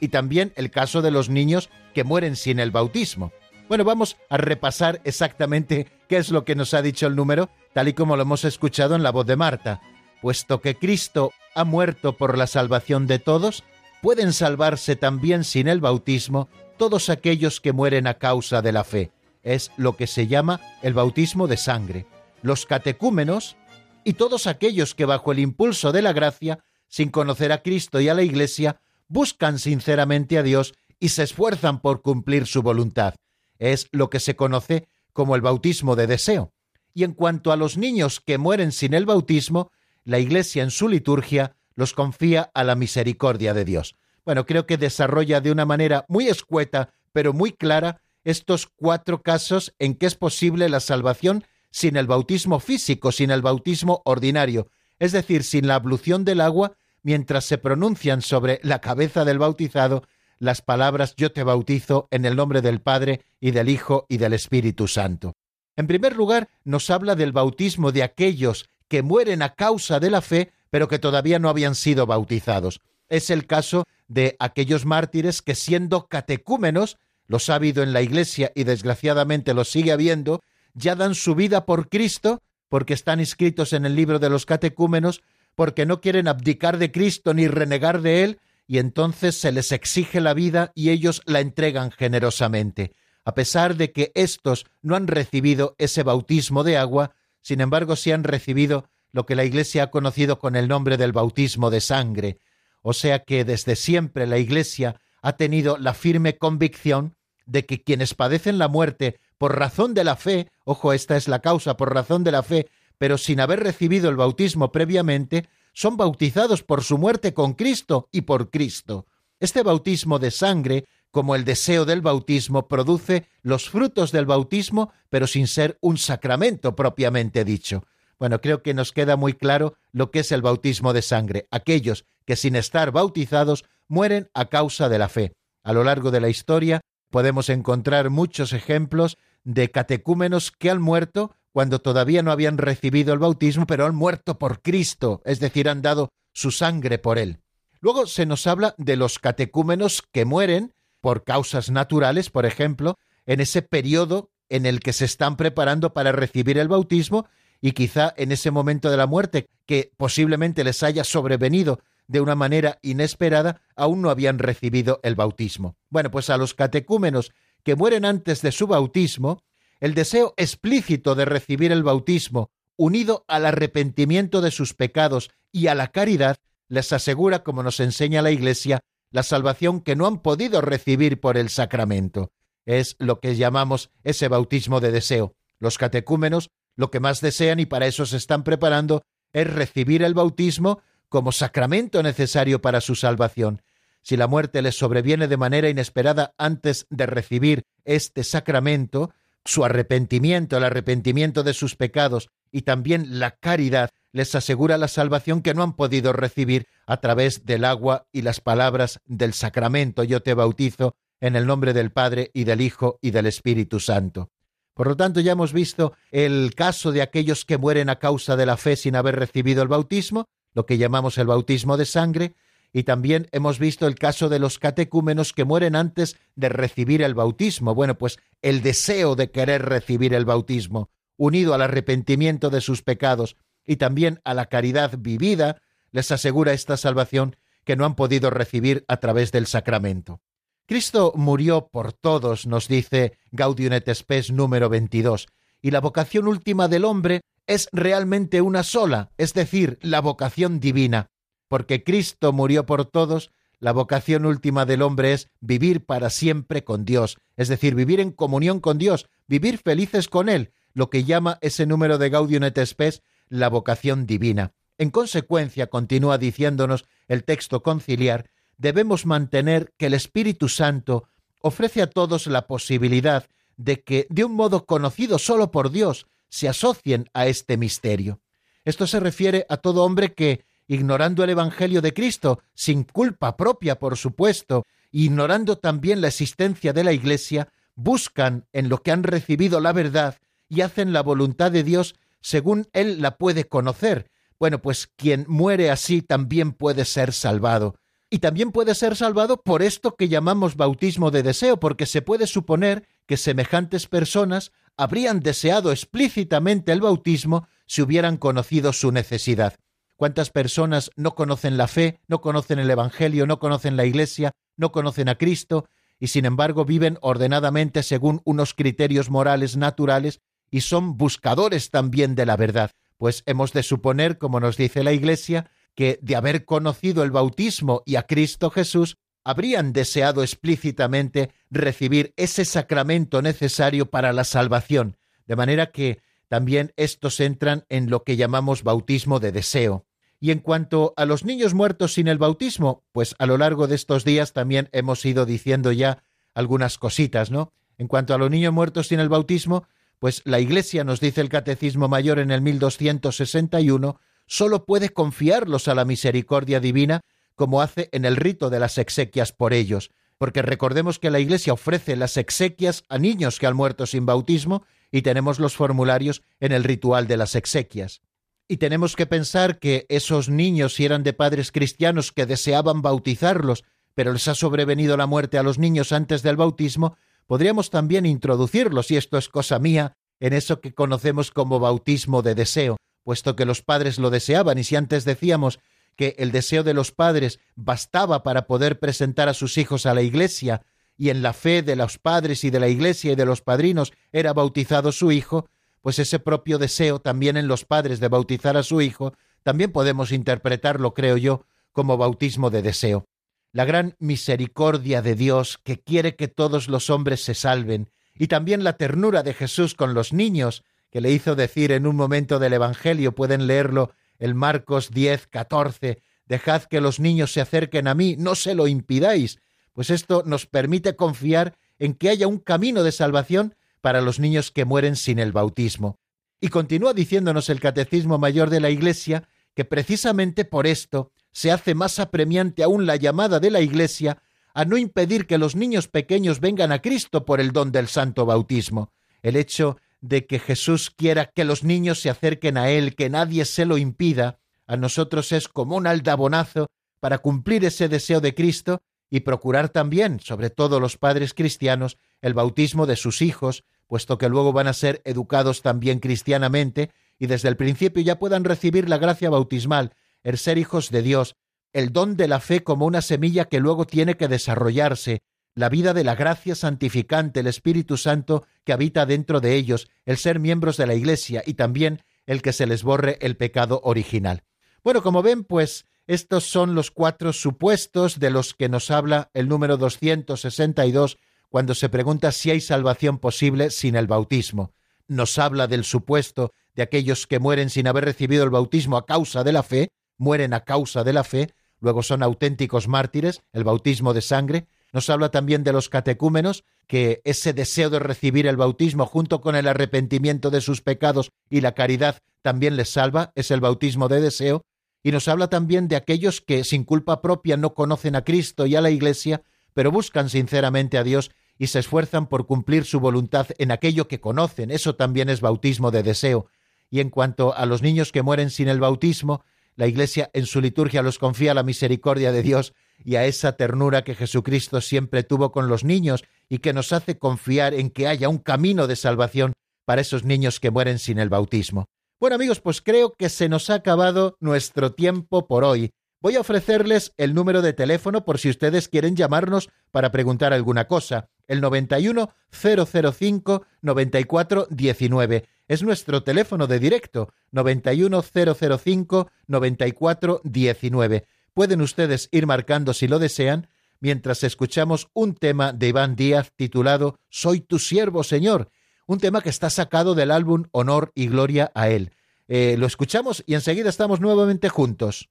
y también el caso de los niños que mueren sin el bautismo. Bueno, vamos a repasar exactamente qué es lo que nos ha dicho el número, tal y como lo hemos escuchado en la voz de Marta. Puesto que Cristo ha muerto por la salvación de todos, pueden salvarse también sin el bautismo todos aquellos que mueren a causa de la fe. Es lo que se llama el bautismo de sangre. Los catecúmenos y todos aquellos que bajo el impulso de la gracia sin conocer a Cristo y a la Iglesia, buscan sinceramente a Dios y se esfuerzan por cumplir su voluntad. Es lo que se conoce como el bautismo de deseo. Y en cuanto a los niños que mueren sin el bautismo, la Iglesia en su liturgia los confía a la misericordia de Dios. Bueno, creo que desarrolla de una manera muy escueta, pero muy clara, estos cuatro casos en que es posible la salvación sin el bautismo físico, sin el bautismo ordinario, es decir, sin la ablución del agua, mientras se pronuncian sobre la cabeza del bautizado las palabras yo te bautizo en el nombre del Padre y del Hijo y del Espíritu Santo. En primer lugar, nos habla del bautismo de aquellos que mueren a causa de la fe, pero que todavía no habían sido bautizados. Es el caso de aquellos mártires que siendo catecúmenos, los ha habido en la Iglesia y desgraciadamente los sigue habiendo, ya dan su vida por Cristo, porque están inscritos en el libro de los catecúmenos, porque no quieren abdicar de Cristo ni renegar de Él, y entonces se les exige la vida y ellos la entregan generosamente. A pesar de que éstos no han recibido ese bautismo de agua, sin embargo sí han recibido lo que la Iglesia ha conocido con el nombre del bautismo de sangre. O sea que desde siempre la Iglesia ha tenido la firme convicción de que quienes padecen la muerte por razón de la fe, ojo, esta es la causa, por razón de la fe, pero sin haber recibido el bautismo previamente, son bautizados por su muerte con Cristo y por Cristo. Este bautismo de sangre, como el deseo del bautismo, produce los frutos del bautismo, pero sin ser un sacramento propiamente dicho. Bueno, creo que nos queda muy claro lo que es el bautismo de sangre. Aquellos que sin estar bautizados mueren a causa de la fe. A lo largo de la historia podemos encontrar muchos ejemplos de catecúmenos que han muerto cuando todavía no habían recibido el bautismo, pero han muerto por Cristo, es decir, han dado su sangre por él. Luego se nos habla de los catecúmenos que mueren por causas naturales, por ejemplo, en ese periodo en el que se están preparando para recibir el bautismo y quizá en ese momento de la muerte que posiblemente les haya sobrevenido de una manera inesperada, aún no habían recibido el bautismo. Bueno, pues a los catecúmenos que mueren antes de su bautismo, el deseo explícito de recibir el bautismo, unido al arrepentimiento de sus pecados y a la caridad, les asegura, como nos enseña la Iglesia, la salvación que no han podido recibir por el sacramento. es lo que llamamos ese bautismo de deseo. Los catecúmenos lo que más desean y para eso se están preparando es recibir el bautismo como sacramento necesario para su salvación. Si la muerte les sobreviene de manera inesperada antes de recibir este sacramento, su arrepentimiento, el arrepentimiento de sus pecados y también la caridad les asegura la salvación que no han podido recibir a través del agua y las palabras del sacramento. Yo te bautizo en el nombre del Padre y del Hijo y del Espíritu Santo. Por lo tanto, ya hemos visto el caso de aquellos que mueren a causa de la fe sin haber recibido el bautismo, lo que llamamos el bautismo de sangre, y también hemos visto el caso de los catecúmenos que mueren antes de recibir el bautismo. Bueno, pues el deseo de querer recibir el bautismo, unido al arrepentimiento de sus pecados y también a la caridad vivida, les asegura esta salvación que no han podido recibir a través del sacramento. Cristo murió por todos, nos dice Gaudium et Spes número 22, y la vocación última del hombre es realmente una sola, es decir, la vocación divina porque Cristo murió por todos, la vocación última del hombre es vivir para siempre con Dios, es decir, vivir en comunión con Dios, vivir felices con Él, lo que llama ese número de Gaudium et Spes la vocación divina. En consecuencia, continúa diciéndonos el texto conciliar, debemos mantener que el Espíritu Santo ofrece a todos la posibilidad de que, de un modo conocido solo por Dios, se asocien a este misterio. Esto se refiere a todo hombre que, ignorando el Evangelio de Cristo, sin culpa propia, por supuesto, ignorando también la existencia de la Iglesia, buscan en lo que han recibido la verdad y hacen la voluntad de Dios según Él la puede conocer. Bueno, pues quien muere así también puede ser salvado. Y también puede ser salvado por esto que llamamos bautismo de deseo, porque se puede suponer que semejantes personas habrían deseado explícitamente el bautismo si hubieran conocido su necesidad cuántas personas no conocen la fe, no conocen el Evangelio, no conocen la Iglesia, no conocen a Cristo, y sin embargo viven ordenadamente según unos criterios morales naturales y son buscadores también de la verdad, pues hemos de suponer, como nos dice la Iglesia, que de haber conocido el bautismo y a Cristo Jesús, habrían deseado explícitamente recibir ese sacramento necesario para la salvación, de manera que también estos entran en lo que llamamos bautismo de deseo. Y en cuanto a los niños muertos sin el bautismo, pues a lo largo de estos días también hemos ido diciendo ya algunas cositas, ¿no? En cuanto a los niños muertos sin el bautismo, pues la Iglesia nos dice el Catecismo Mayor en el 1261, solo puede confiarlos a la misericordia divina como hace en el rito de las exequias por ellos, porque recordemos que la Iglesia ofrece las exequias a niños que han muerto sin bautismo y tenemos los formularios en el ritual de las exequias. Y tenemos que pensar que esos niños, si eran de padres cristianos que deseaban bautizarlos, pero les ha sobrevenido la muerte a los niños antes del bautismo, podríamos también introducirlos, y esto es cosa mía, en eso que conocemos como bautismo de deseo, puesto que los padres lo deseaban, y si antes decíamos que el deseo de los padres bastaba para poder presentar a sus hijos a la Iglesia, y en la fe de los padres y de la Iglesia y de los padrinos era bautizado su hijo, pues ese propio deseo también en los padres de bautizar a su hijo, también podemos interpretarlo, creo yo, como bautismo de deseo. La gran misericordia de Dios que quiere que todos los hombres se salven, y también la ternura de Jesús con los niños, que le hizo decir en un momento del Evangelio, pueden leerlo el Marcos 10, 14, dejad que los niños se acerquen a mí, no se lo impidáis, pues esto nos permite confiar en que haya un camino de salvación para los niños que mueren sin el bautismo. Y continúa diciéndonos el Catecismo Mayor de la Iglesia que precisamente por esto se hace más apremiante aún la llamada de la Iglesia a no impedir que los niños pequeños vengan a Cristo por el don del santo bautismo. El hecho de que Jesús quiera que los niños se acerquen a Él, que nadie se lo impida, a nosotros es como un aldabonazo para cumplir ese deseo de Cristo y procurar también, sobre todo los padres cristianos, el bautismo de sus hijos, puesto que luego van a ser educados también cristianamente y desde el principio ya puedan recibir la gracia bautismal, el ser hijos de Dios, el don de la fe como una semilla que luego tiene que desarrollarse, la vida de la gracia santificante, el Espíritu Santo que habita dentro de ellos, el ser miembros de la Iglesia y también el que se les borre el pecado original. Bueno, como ven, pues estos son los cuatro supuestos de los que nos habla el número 262 cuando se pregunta si hay salvación posible sin el bautismo. Nos habla del supuesto de aquellos que mueren sin haber recibido el bautismo a causa de la fe, mueren a causa de la fe, luego son auténticos mártires, el bautismo de sangre. Nos habla también de los catecúmenos, que ese deseo de recibir el bautismo junto con el arrepentimiento de sus pecados y la caridad también les salva, es el bautismo de deseo. Y nos habla también de aquellos que sin culpa propia no conocen a Cristo y a la Iglesia, pero buscan sinceramente a Dios y se esfuerzan por cumplir su voluntad en aquello que conocen. Eso también es bautismo de deseo. Y en cuanto a los niños que mueren sin el bautismo, la Iglesia en su liturgia los confía a la misericordia de Dios y a esa ternura que Jesucristo siempre tuvo con los niños y que nos hace confiar en que haya un camino de salvación para esos niños que mueren sin el bautismo. Bueno amigos, pues creo que se nos ha acabado nuestro tiempo por hoy. Voy a ofrecerles el número de teléfono por si ustedes quieren llamarnos para preguntar alguna cosa. El 91 005 94 19. Es nuestro teléfono de directo. 91 005 94 19. Pueden ustedes ir marcando si lo desean mientras escuchamos un tema de Iván Díaz titulado Soy tu siervo, Señor. Un tema que está sacado del álbum Honor y Gloria a Él. Eh, lo escuchamos y enseguida estamos nuevamente juntos.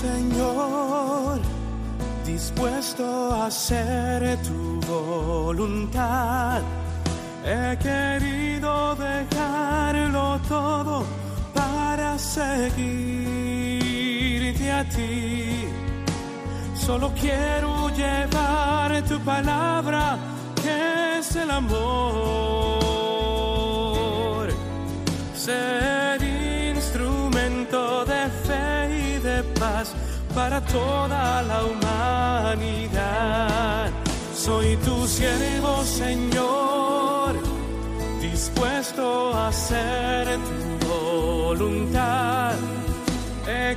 Señor, dispuesto a hacer tu voluntad. He querido dejarlo todo para seguirte a ti. Solo quiero llevar tu palabra, que es el amor. Ser para toda la humanidad. Soy tu siervo, Señor, dispuesto a hacer tu voluntad. He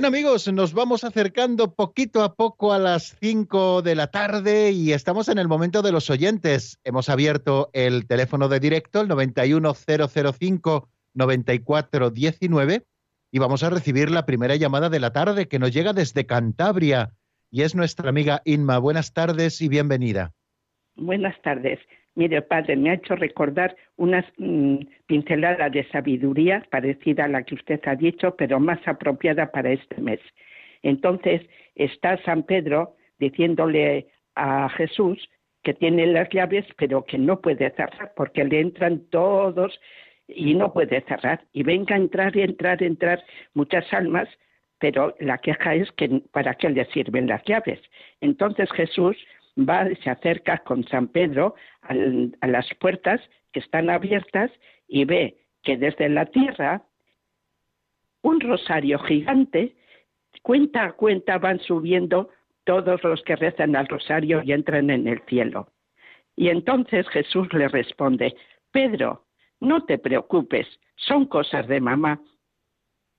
Bien amigos, nos vamos acercando poquito a poco a las 5 de la tarde y estamos en el momento de los oyentes. Hemos abierto el teléfono de directo, el 91005-9419, y vamos a recibir la primera llamada de la tarde que nos llega desde Cantabria y es nuestra amiga Inma. Buenas tardes y bienvenida. Buenas tardes. Mire, padre, me ha hecho recordar unas mm, pinceladas de sabiduría parecida a la que usted ha dicho, pero más apropiada para este mes. Entonces, está San Pedro diciéndole a Jesús que tiene las llaves, pero que no puede cerrar, porque le entran todos y no puede cerrar. Y venga a entrar y entrar, entrar muchas almas, pero la queja es que para qué le sirven las llaves. Entonces Jesús va, se acerca con San Pedro a las puertas que están abiertas y ve que desde la tierra un rosario gigante, cuenta a cuenta van subiendo todos los que rezan al rosario y entran en el cielo. Y entonces Jesús le responde, Pedro, no te preocupes, son cosas de mamá.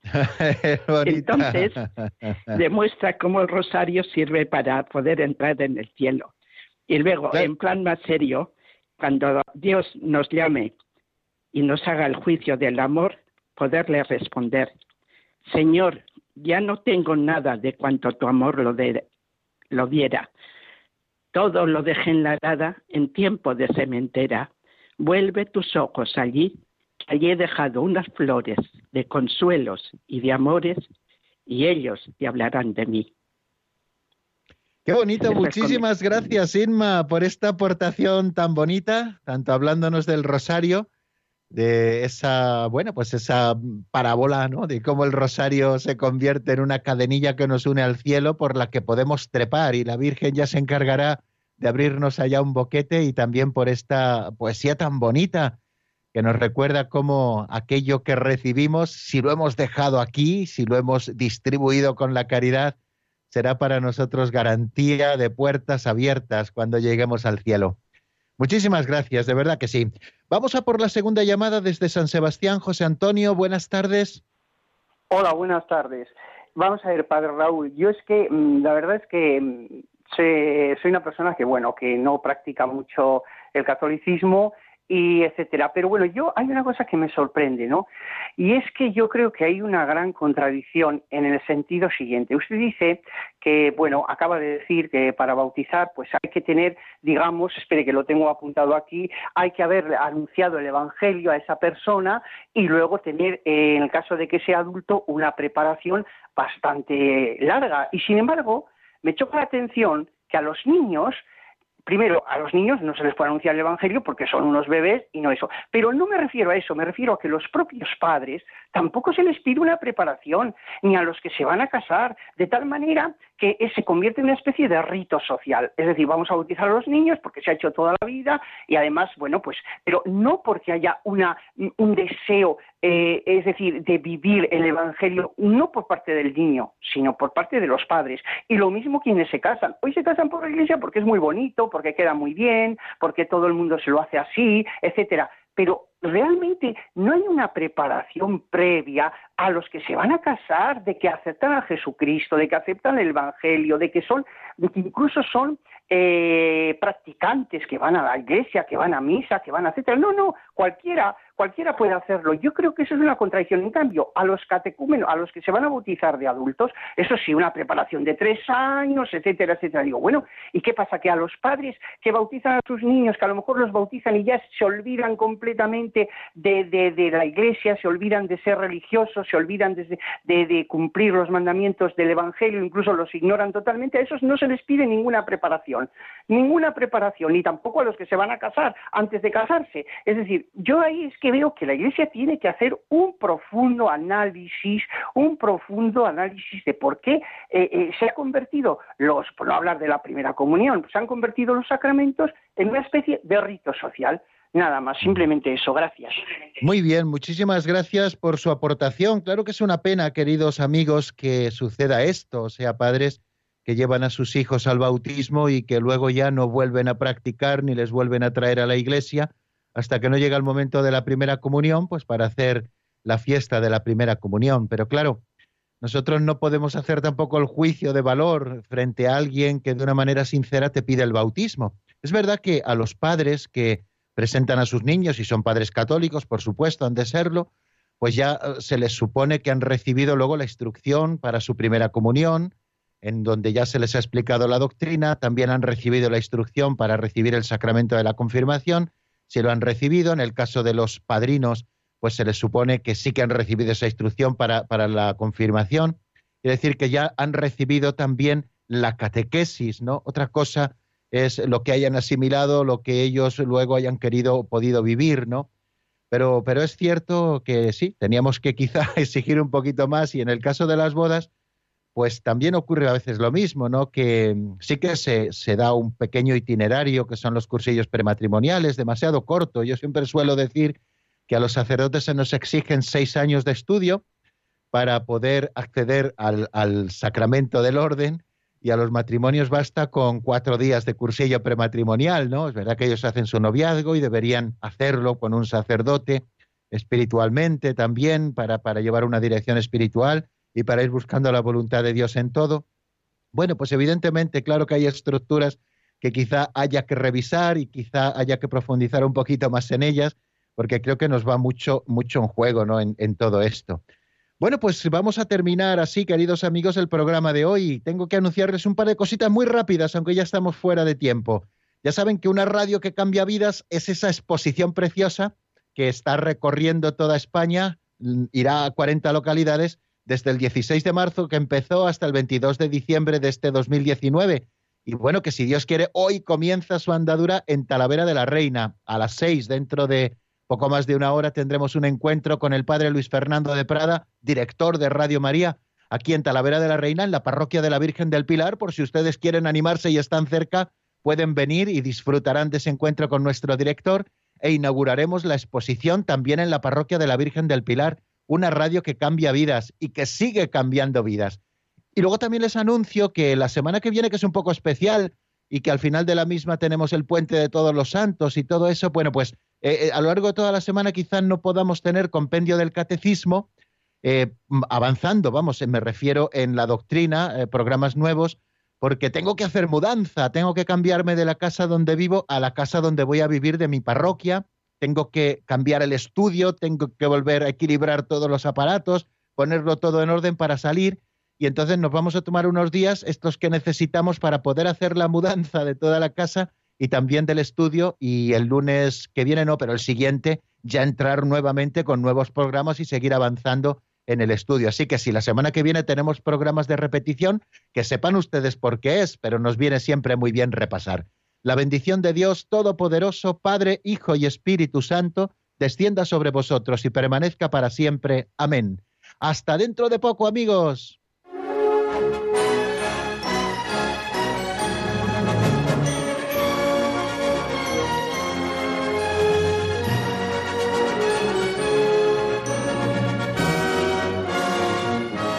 entonces demuestra cómo el rosario sirve para poder entrar en el cielo. Y luego, en plan más serio, cuando Dios nos llame y nos haga el juicio del amor, poderle responder, Señor, ya no tengo nada de cuanto tu amor lo, lo diera. Todo lo dejé en la nada en tiempo de cementera. Vuelve tus ojos allí, allí he dejado unas flores de consuelos y de amores, y ellos te hablarán de mí. Qué bonito, muchísimas gracias Inma por esta aportación tan bonita, tanto hablándonos del rosario de esa, bueno, pues esa parábola, ¿no? De cómo el rosario se convierte en una cadenilla que nos une al cielo por la que podemos trepar y la Virgen ya se encargará de abrirnos allá un boquete y también por esta poesía tan bonita que nos recuerda cómo aquello que recibimos, si lo hemos dejado aquí, si lo hemos distribuido con la caridad, será para nosotros garantía de puertas abiertas cuando lleguemos al cielo. Muchísimas gracias, de verdad que sí. Vamos a por la segunda llamada desde San Sebastián. José Antonio, buenas tardes. Hola, buenas tardes. Vamos a ver, padre Raúl, yo es que mm, la verdad es que mm, soy una persona que, bueno, que no practica mucho el catolicismo y etcétera. Pero bueno, yo hay una cosa que me sorprende, ¿no? Y es que yo creo que hay una gran contradicción en el sentido siguiente. Usted dice que, bueno, acaba de decir que para bautizar, pues hay que tener, digamos, espere que lo tengo apuntado aquí, hay que haber anunciado el Evangelio a esa persona y luego tener, eh, en el caso de que sea adulto, una preparación bastante larga. Y sin embargo, me choca la atención que a los niños primero, a los niños no se les puede anunciar el Evangelio porque son unos bebés y no eso. Pero no me refiero a eso, me refiero a que los propios padres tampoco se les pide una preparación, ni a los que se van a casar, de tal manera que se convierte en una especie de rito social. Es decir, vamos a bautizar a los niños porque se ha hecho toda la vida y además, bueno, pues, pero no porque haya una, un deseo, eh, es decir, de vivir el Evangelio, no por parte del niño, sino por parte de los padres. Y lo mismo quienes se casan. Hoy se casan por la iglesia porque es muy bonito, porque queda muy bien, porque todo el mundo se lo hace así, etcétera pero realmente no hay una preparación previa a los que se van a casar de que aceptan a Jesucristo, de que aceptan el Evangelio, de que son, de que incluso son eh, practicantes que van a la iglesia, que van a misa, que van a etcétera. No, no, cualquiera, cualquiera puede hacerlo. Yo creo que eso es una contradicción. En cambio, a los catecúmenos, a los que se van a bautizar de adultos, eso sí, una preparación de tres años, etcétera, etcétera. Digo, bueno, ¿y qué pasa? Que a los padres que bautizan a sus niños, que a lo mejor los bautizan y ya se olvidan completamente de, de, la iglesia, se olvidan de ser religiosos, se olvidan de, de, cumplir los mandamientos del Evangelio, incluso los ignoran totalmente, a esos no se les pide ninguna preparación, ninguna preparación, ni tampoco a los que se van a casar antes de casarse. Es decir, yo ahí es que veo que la Iglesia tiene que hacer un profundo análisis, un profundo análisis de por qué eh, eh, se ha convertido los, por no hablar de la primera comunión, se han convertido los sacramentos en una especie de rito social. Nada más, simplemente eso, gracias. Muy bien, muchísimas gracias por su aportación. Claro que es una pena, queridos amigos, que suceda esto, o sea, padres que llevan a sus hijos al bautismo y que luego ya no vuelven a practicar ni les vuelven a traer a la iglesia hasta que no llega el momento de la primera comunión, pues para hacer la fiesta de la primera comunión. Pero claro, nosotros no podemos hacer tampoco el juicio de valor frente a alguien que de una manera sincera te pide el bautismo. Es verdad que a los padres que presentan a sus niños, y son padres católicos, por supuesto, han de serlo, pues ya eh, se les supone que han recibido luego la instrucción para su primera comunión, en donde ya se les ha explicado la doctrina, también han recibido la instrucción para recibir el sacramento de la confirmación, si lo han recibido. En el caso de los padrinos, pues se les supone que sí que han recibido esa instrucción para, para la confirmación. Es decir, que ya han recibido también la catequesis, ¿no? Otra cosa es lo que hayan asimilado, lo que ellos luego hayan querido o podido vivir, ¿no? Pero, pero es cierto que sí, teníamos que quizá exigir un poquito más y en el caso de las bodas, pues también ocurre a veces lo mismo, ¿no? Que mm, sí que se, da un pequeño itinerario, que son los cursillos prematrimoniales, demasiado corto. Yo siempre suelo decir que a los sacerdotes se nos exigen seis años de estudio para poder acceder al, sacramento del orden y a los matrimonios basta con cuatro días de cursillo prematrimonial, ¿no? Es verdad que ellos hacen su noviazgo y deberían hacerlo con un sacerdote espiritualmente también para llevar una dirección espiritual y para ir buscando la voluntad de Dios en todo. Bueno, pues evidentemente, claro que hay estructuras que quizá haya que revisar y quizá haya que profundizar un poquito más en ellas, porque creo que nos va mucho, mucho en juego ¿no? en, en todo esto. Bueno, pues vamos a terminar así, queridos amigos, el programa de hoy. Tengo que anunciarles un par de cositas muy rápidas, aunque ya estamos fuera de tiempo. Ya saben que una radio que cambia vidas es esa exposición preciosa que está recorriendo toda España, mm, irá a 40 localidades desde el 16 de marzo que empezó hasta el 22 de diciembre de este 2019. Y bueno, que si Dios quiere, hoy comienza su andadura en Talavera de la Reina, a las 6, dentro de poco más de una hora tendremos un encuentro con el padre Luis Fernando de Prada, director de Radio María, aquí en Talavera de la Reina, en la parroquia de la Virgen del Pilar. Por si ustedes quieren animarse y están cerca, pueden venir y disfrutarán de ese encuentro con nuestro director e inauguraremos la exposición también en la parroquia de la Virgen del Pilar, una radio que cambia vidas y que sigue cambiando vidas. Y luego también les anuncio que la semana que viene, que es un poco especial, y que al final de la misma tenemos el puente de todos los santos y todo eso, bueno, pues eh, eh, a lo largo de toda la semana quizás no podamos tener compendio del catecismo eh, avanzando, vamos, me refiero en la doctrina, programas nuevos, porque tengo que hacer mudanza, tengo que cambiarme de la casa donde vivo a la casa donde voy a vivir de mi parroquia, tengo que cambiar el estudio, tengo que volver a equilibrar todos los aparatos, ponerlo todo en orden para salir y entonces nos vamos a tomar unos días, estos que necesitamos para poder hacer la mudanza de toda la casa y también del estudio y el lunes que viene no, pero el siguiente ya entrar nuevamente con nuevos programas y seguir avanzando en el estudio. Así que si la semana que viene tenemos programas de repetición, que sepan ustedes por qué es, pero nos viene siempre muy bien repasar. La bendición de Dios Todopoderoso, Padre, Hijo y Espíritu Santo, descienda sobre vosotros y permanezca para siempre. Amén. Hasta dentro de poco, amigos.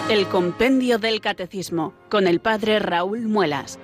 El Compendio del Catecismo con el Padre Raúl Muelas.